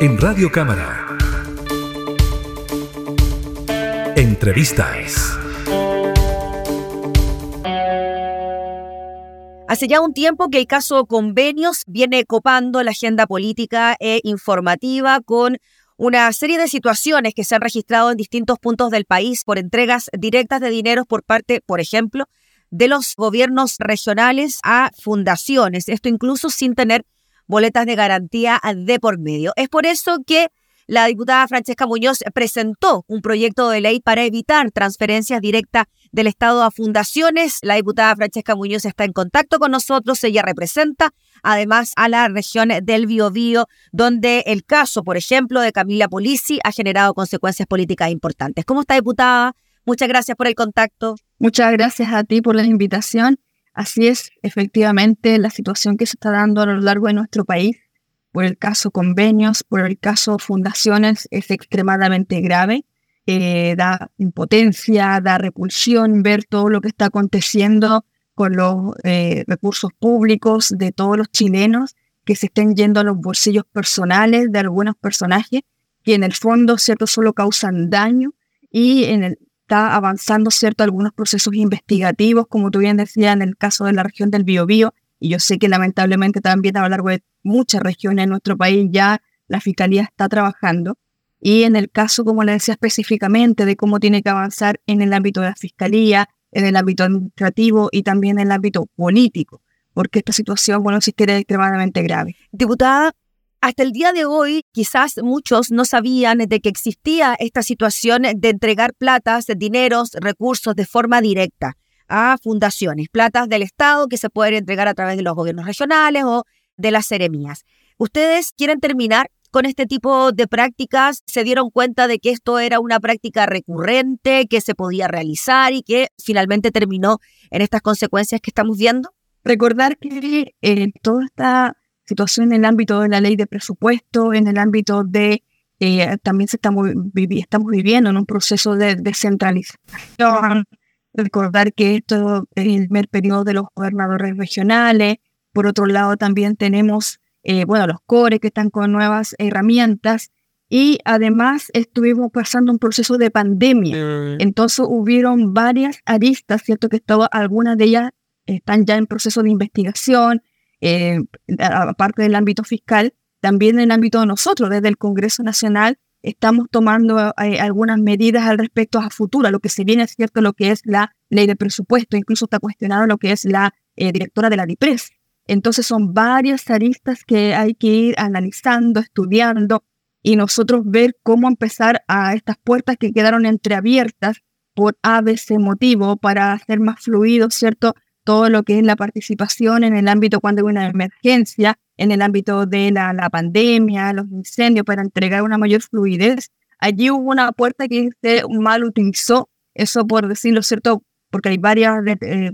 en Radio Cámara. Entrevistas. Hace ya un tiempo que el caso convenios viene copando la agenda política e informativa con una serie de situaciones que se han registrado en distintos puntos del país por entregas directas de dinero por parte, por ejemplo, de los gobiernos regionales a fundaciones. Esto incluso sin tener boletas de garantía de por medio. Es por eso que la diputada Francesca Muñoz presentó un proyecto de ley para evitar transferencias directas del Estado a fundaciones. La diputada Francesca Muñoz está en contacto con nosotros. Ella representa además a la región del Biobío, donde el caso, por ejemplo, de Camila Polisi ha generado consecuencias políticas importantes. ¿Cómo está, diputada? Muchas gracias por el contacto. Muchas gracias a ti por la invitación Así es, efectivamente, la situación que se está dando a lo largo de nuestro país, por el caso convenios, por el caso fundaciones, es extremadamente grave. Eh, da impotencia, da repulsión ver todo lo que está aconteciendo con los eh, recursos públicos de todos los chilenos que se estén yendo a los bolsillos personales de algunos personajes que en el fondo, ¿cierto?, solo causan daño y en el, está avanzando, ¿cierto?, algunos procesos investigativos, como tú bien decías, en el caso de la región del Biobío, y yo sé que lamentablemente también a lo largo de muchas regiones de nuestro país ya la Fiscalía está trabajando. Y en el caso, como le decía específicamente, de cómo tiene que avanzar en el ámbito de la Fiscalía, en el ámbito administrativo y también en el ámbito político, porque esta situación, bueno, sí es extremadamente grave. Diputada, hasta el día de hoy, quizás muchos no sabían de que existía esta situación de entregar platas, dineros, recursos de forma directa a fundaciones, platas del Estado que se pueden entregar a través de los gobiernos regionales o de las seremías. ¿Ustedes quieren terminar con este tipo de prácticas? ¿Se dieron cuenta de que esto era una práctica recurrente, que se podía realizar y que finalmente terminó en estas consecuencias que estamos viendo? Recordar que eh, toda esta situación en el ámbito de la ley de presupuesto, en el ámbito de eh, también se estamos, estamos viviendo en un proceso de descentralización. Recordar que esto es el primer periodo de los gobernadores regionales. Por otro lado, también tenemos, eh, bueno, los CORE que están con nuevas herramientas. Y además estuvimos pasando un proceso de pandemia. Entonces hubieron varias aristas, ¿cierto? Que estaba, algunas de ellas están ya en proceso de investigación, eh, aparte del ámbito fiscal, también en el ámbito de nosotros, desde el Congreso Nacional, estamos tomando eh, algunas medidas al respecto a futuro, a lo que se viene, es cierto, lo que es la ley de presupuesto, incluso está cuestionado lo que es la eh, directora de la DIPRES. Entonces son varias aristas que hay que ir analizando, estudiando y nosotros ver cómo empezar a estas puertas que quedaron entreabiertas por ABC motivo para hacer más fluido, ¿cierto? Todo lo que es la participación en el ámbito cuando hay una emergencia, en el ámbito de la, pandemia, los incendios, para entregar una mayor fluidez. Allí hubo una puerta que se mal utilizó, eso por decirlo cierto, porque hay varios eh,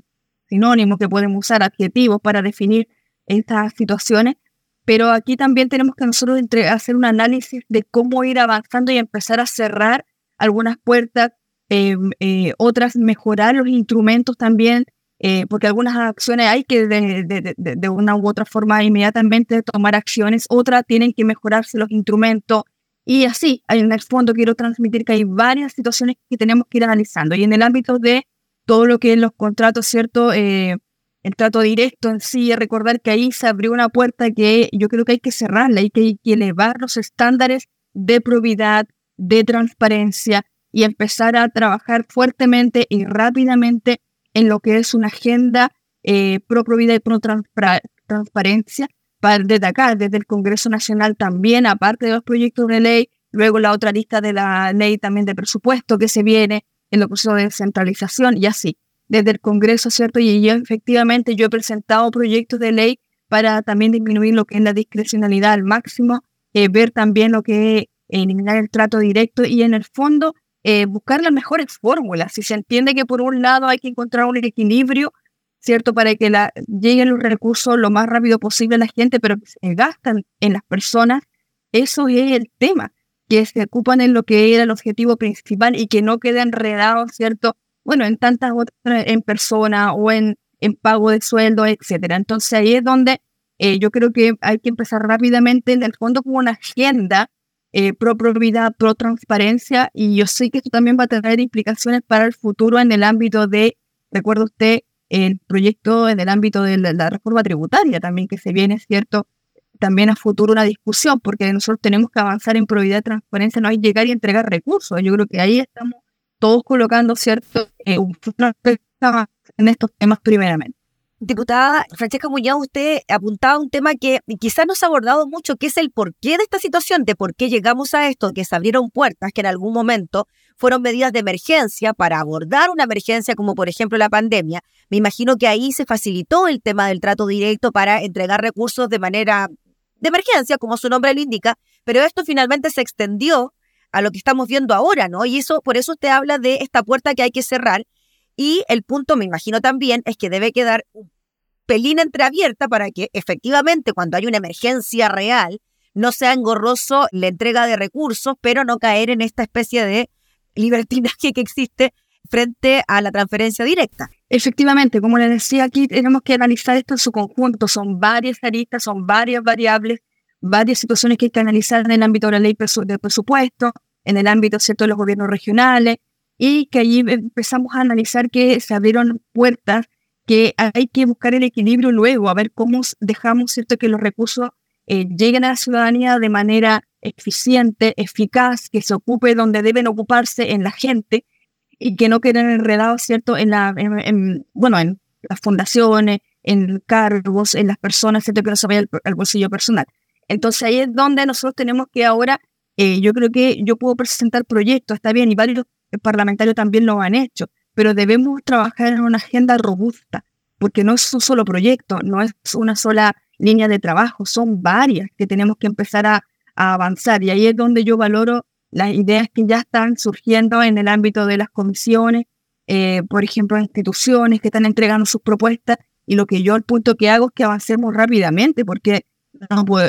sinónimos que podemos usar, adjetivos, para definir estas situaciones, pero aquí también tenemos que nosotros hacer un análisis de cómo ir avanzando y empezar a cerrar algunas puertas, eh, eh, otras mejorar los instrumentos también eh, porque algunas acciones hay que de, una u otra forma inmediatamente tomar acciones, otras tienen que mejorarse los instrumentos y así, en el fondo quiero transmitir que hay varias situaciones que tenemos que ir analizando y en el ámbito de todo lo que es los contratos, ¿cierto? Eh, el trato directo en sí, recordar que ahí se abrió una puerta que yo creo que hay que cerrarla, hay que elevar los estándares de probidad, de transparencia y empezar a trabajar fuertemente y rápidamente en lo que es una agenda eh, pro probidad y pro transparencia para destacar desde el Congreso Nacional también, aparte de los proyectos de ley, luego la otra lista de la ley también de presupuesto que se viene en el proceso de descentralización y así. Desde el Congreso, ¿cierto? Y yo efectivamente yo he presentado proyectos de ley para también disminuir lo que es la discrecionalidad al máximo, eh, ver también lo que es eliminar el trato directo y en el fondo eh, buscar las mejores fórmulas. Si se entiende que por un lado hay que encontrar un equilibrio, ¿cierto? Para que lleguen los recursos lo más rápido posible a la gente, pero que se gastan en las personas, eso es el tema, que se ocupan en lo que era el objetivo principal y que no queden enredados, ¿cierto? Bueno, en tantas otras, en persona o en, en pago de sueldo, etcétera. Entonces ahí es donde eh, yo creo que hay que empezar rápidamente, en el fondo, con una agenda eh, pro probidad, pro transparencia, y yo sé que esto también va a tener implicaciones para el futuro en el ámbito de, recuerda usted, el proyecto en el ámbito de la, reforma tributaria también que se viene, ¿cierto? También a futuro una discusión, porque nosotros tenemos que avanzar en probidad transparencia, no hay llegar y entregar recursos. Yo creo que ahí estamos todos colocando, ¿cierto?, eh, en estos temas primeramente. Diputada Francesca Muñoz, usted apuntaba un tema que quizás no se ha abordado mucho, que es el porqué de esta situación, de por qué llegamos a esto, que se abrieron puertas que en algún momento fueron medidas de emergencia para abordar una emergencia como por ejemplo la pandemia. Me imagino que ahí se facilitó el tema del trato directo para entregar recursos de manera de emergencia, como su nombre lo indica, pero esto finalmente se extendió a lo que estamos viendo ahora, ¿no? Y eso, por eso usted habla de esta puerta que hay que cerrar y el punto, me imagino también, es que debe quedar un pelín entreabierta para que efectivamente cuando hay una emergencia real no sea engorroso la entrega de recursos, pero no caer en esta especie de libertinaje que existe frente a la transferencia directa. Efectivamente, como les decía aquí, tenemos que analizar esto en su conjunto. Son varias aristas, son varias variables, varias situaciones que hay que analizar en el ámbito de la ley de presupuesto, en el ámbito ¿cierto? de los gobiernos regionales, y que allí empezamos a analizar que se abrieron puertas, que hay que buscar el equilibrio luego, a ver cómo dejamos cierto que los recursos eh, lleguen a la ciudadanía de manera eficiente, eficaz, que se ocupe donde deben ocuparse en la gente y que no queden enredados, ¿cierto?, en, la, bueno, en las fundaciones, en cargos, en las personas, ¿cierto?, que no se vaya al, bolsillo personal. Entonces ahí es donde nosotros tenemos que ahora, eh, yo creo que yo puedo presentar proyectos, está bien, y varios parlamentarios también lo han hecho, pero debemos trabajar en una agenda robusta, porque no es un solo proyecto, no es una sola línea de trabajo, son varias que tenemos que empezar a, avanzar. Y ahí es donde yo valoro las ideas que ya están surgiendo en el ámbito de las comisiones, eh, por ejemplo, instituciones que están entregando sus propuestas. Y lo que yo al punto que hago es que avancemos rápidamente, porque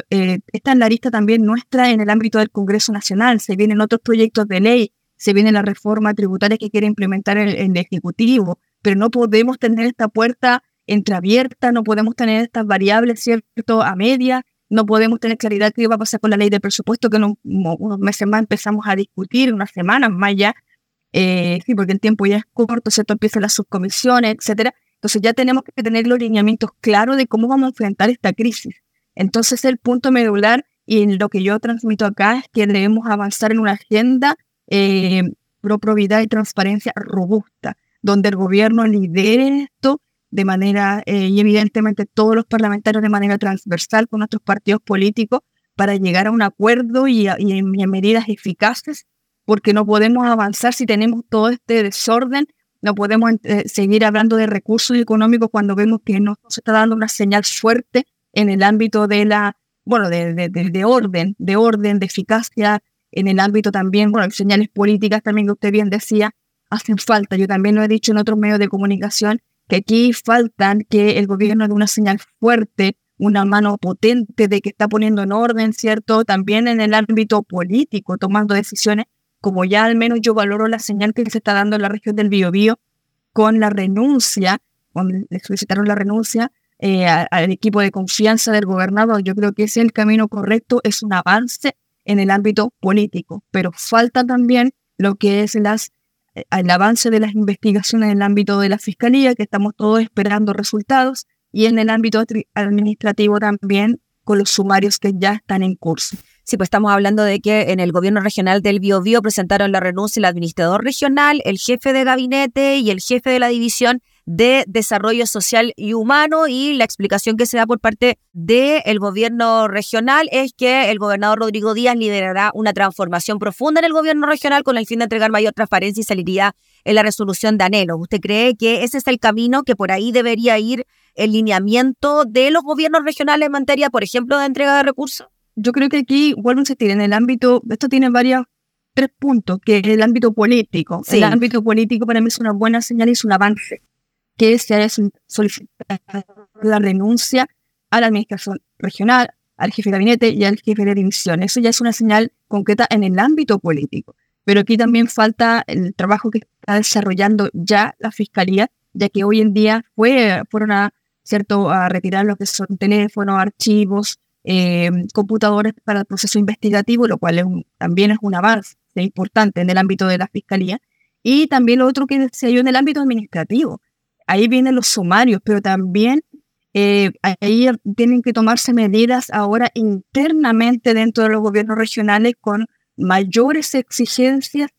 eh, está en la lista también nuestra en el ámbito del Congreso Nacional. Se vienen otros proyectos de ley se viene la reforma tributaria que quiere implementar el, Ejecutivo, pero no podemos tener esta puerta entreabierta, no podemos tener estas variables, ¿cierto?, a media, no podemos tener claridad qué va a pasar con la ley de presupuesto, que unos meses más empezamos a discutir, unas semanas más ya, eh, sí, porque el tiempo ya es corto, ¿cierto?, empiezan las subcomisiones, etcétera. Entonces ya tenemos que tener los lineamientos claros de cómo vamos a enfrentar esta crisis. Entonces el punto medular y lo que yo transmito acá es que debemos avanzar en una agenda eh, pro probidad y transparencia robusta, donde el gobierno lidere esto de manera, eh, y evidentemente todos los parlamentarios de manera transversal con nuestros partidos políticos para llegar a un acuerdo y a, medidas eficaces, porque no podemos avanzar si tenemos todo este desorden, no podemos eh, seguir hablando de recursos económicos cuando vemos que no se está dando una señal fuerte en el ámbito de la, bueno, de, de orden, de orden, de eficacia en el ámbito también, bueno, señales políticas también que usted bien decía, hacen falta. Yo también lo he dicho en otros medios de comunicación, que aquí faltan que el gobierno dé una señal fuerte, una mano potente de que está poniendo en orden, ¿cierto? También en el ámbito político, tomando decisiones, como ya al menos yo valoro la señal que se está dando en la región del Biobío con la renuncia, cuando le solicitaron la renuncia eh, al equipo de confianza del gobernador. Yo creo que ese es el camino correcto, es un avance en el ámbito político, pero falta también lo que es las, eh, el avance de las investigaciones en el ámbito de la fiscalía, que estamos todos esperando resultados, y en el ámbito administrativo también con los sumarios que ya están en curso. Sí, pues estamos hablando de que en el gobierno regional del Biobío presentaron la renuncia el administrador regional, el jefe de gabinete y el jefe de la división de Desarrollo Social y Humano y la explicación que se da por parte del gobierno regional es que el gobernador Rodrigo Díaz liderará una transformación profunda en el gobierno regional con el fin de entregar mayor transparencia y saliría en la resolución de anhelo. ¿Usted cree que ese es el camino que por ahí debería ir el lineamiento de los gobiernos regionales en materia, por ejemplo, de entrega de recursos? Yo creo que aquí vuelvo a insistir en el ámbito, esto tiene varios tres puntos, que es el ámbito político. El ámbito político para mí es una buena señal y es un avance que se haya solicitado la renuncia a la administración regional, al jefe de gabinete y al jefe de división. Eso ya es una señal concreta en el ámbito político. Pero aquí también falta el trabajo que está desarrollando ya la fiscalía, ya que hoy en día fue, fueron a, ¿cierto? a retirar lo que son teléfonos, archivos, eh, computadores para el proceso investigativo, lo cual también es un avance importante en el ámbito de la fiscalía. Y también lo otro que se dio en el ámbito administrativo. Ahí vienen los sumarios, pero también eh, ahí tienen que tomarse medidas ahora internamente dentro de los gobiernos regionales con mayores exigencias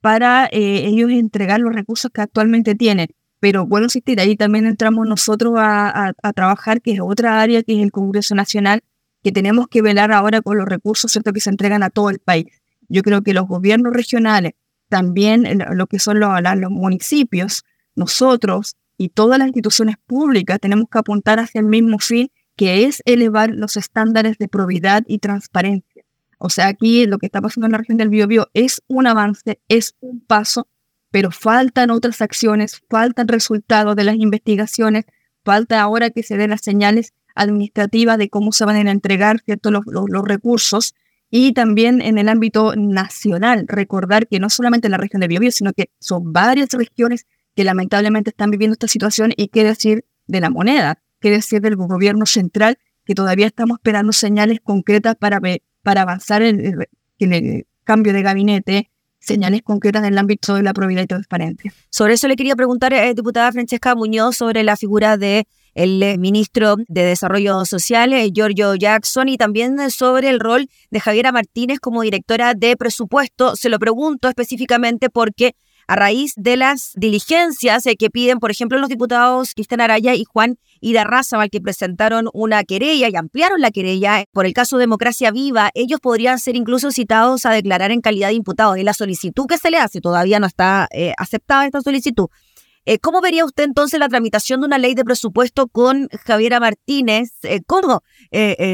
para eh, ellos entregar los recursos que actualmente tienen. Pero bueno, insistir, ahí también entramos nosotros a, trabajar, que es otra área, que es el Congreso Nacional, que tenemos que velar ahora con los recursos ¿cierto? que se entregan a todo el país. Yo creo que los gobiernos regionales, también lo que son los, los municipios, nosotros y todas las instituciones públicas tenemos que apuntar hacia el mismo fin, que es elevar los estándares de probidad y transparencia. O sea, aquí lo que está pasando en la región del Biobío es un avance, es un paso, pero faltan otras acciones, faltan resultados de las investigaciones, falta ahora que se den las señales administrativas de cómo se van a entregar ¿cierto? Los, recursos y también en el ámbito nacional, recordar que no solamente en la región del Biobío, sino que son varias regiones que lamentablemente están viviendo esta situación y qué decir de la moneda, qué decir del gobierno central, que todavía estamos esperando señales concretas para, para avanzar en, el cambio de gabinete, señales concretas en el ámbito de la probidad y transparencia. Sobre eso le quería preguntar, eh, diputada Francesca Muñoz, sobre la figura de el eh, ministro de Desarrollo Social, eh, Giorgio Jackson, y también sobre el rol de Javiera Martínez como directora de presupuesto. Se lo pregunto específicamente porque a raíz de las diligencias eh, que piden, por ejemplo, los diputados Cristian Araya y Juan Idarrázaval, que presentaron una querella y ampliaron la querella por el caso Democracia Viva, ellos podrían ser incluso citados a declarar en calidad de imputados. En la solicitud que se le hace, todavía no está eh, aceptada esta solicitud. Eh, ¿Cómo vería usted entonces la tramitación de una ley de presupuesto con Javiera Martínez como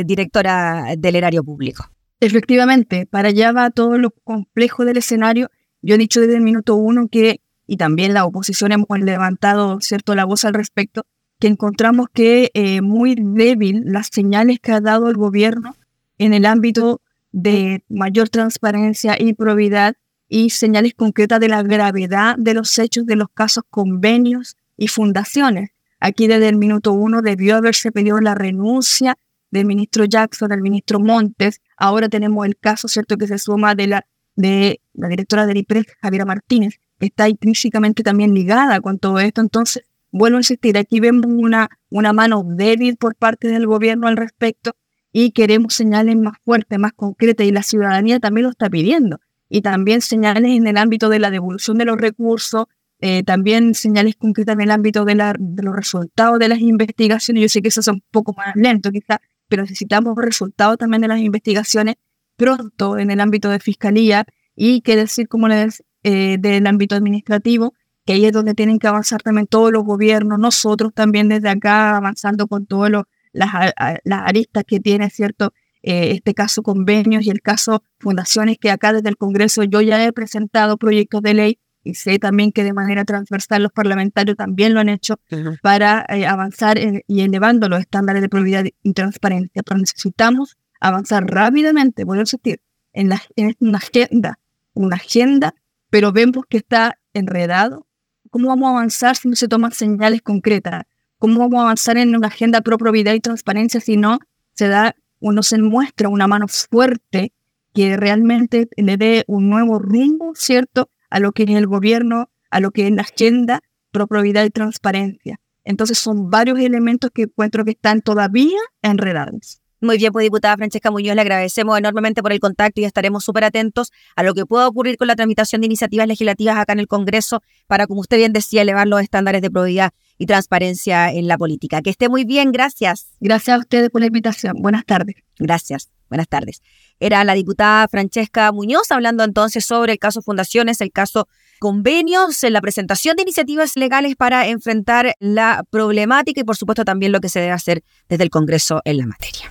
directora del erario público? Efectivamente, para allá va todo lo complejo del escenario yo he dicho desde el minuto uno que, y también la oposición hemos levantado cierto la voz al respecto, que encontramos que eh, muy débil las señales que ha dado el gobierno en el ámbito de mayor transparencia y probidad y señales concretas de la gravedad de los hechos de los casos convenios y fundaciones. Aquí desde el minuto uno debió haberse pedido la renuncia del ministro Jackson, del ministro Montes. Ahora tenemos el caso, ¿cierto?, que se suma de la de la directora del IPRES, Javiera Martínez, está intrínsecamente también ligada con todo esto. Entonces, bueno a insistir, aquí vemos una, una mano débil por parte del gobierno al respecto y queremos señales más fuertes, más concretas y la ciudadanía también lo está pidiendo. Y también señales en el ámbito de la devolución de los recursos, eh, también señales concretas en el ámbito de, la, los resultados de las investigaciones. Yo sé que eso es un poco más lento quizás, pero necesitamos resultados también de las investigaciones pronto en el ámbito de fiscalía y qué decir como les eh, del ámbito administrativo, que ahí es donde tienen que avanzar también todos los gobiernos, nosotros también desde acá avanzando con todas las, las aristas que tiene, ¿cierto? Eh, este caso convenios y el caso fundaciones que acá desde el Congreso yo ya he presentado proyectos de ley y sé también que de manera transversal los parlamentarios también lo han hecho para eh, avanzar y elevando los estándares de probidad y transparencia. Pero necesitamos avanzar rápidamente, a insistir, en, la, en una agenda, una agenda, pero vemos que está enredado. ¿Cómo vamos a avanzar si no se toman señales concretas? ¿Cómo vamos a avanzar en una agenda pro probidad y transparencia si no se da o no se muestra una mano fuerte que realmente le dé un nuevo rumbo, ¿cierto?, a lo que es el gobierno, a lo que es la agenda pro probidad y transparencia. Entonces son varios elementos que encuentro que están todavía enredados. Muy bien, pues diputada Francesca Muñoz, le agradecemos enormemente por el contacto y estaremos súper atentos a lo que pueda ocurrir con la tramitación de iniciativas legislativas acá en el Congreso para, como usted bien decía, elevar los estándares de probidad y transparencia en la política. Que esté muy bien, gracias. Gracias a ustedes por la invitación. Buenas tardes. Gracias, buenas tardes. Era la diputada Francesca Muñoz hablando entonces sobre el caso Fundaciones, el caso convenios, en la presentación de iniciativas legales para enfrentar la problemática y por supuesto también lo que se debe hacer desde el Congreso en la materia.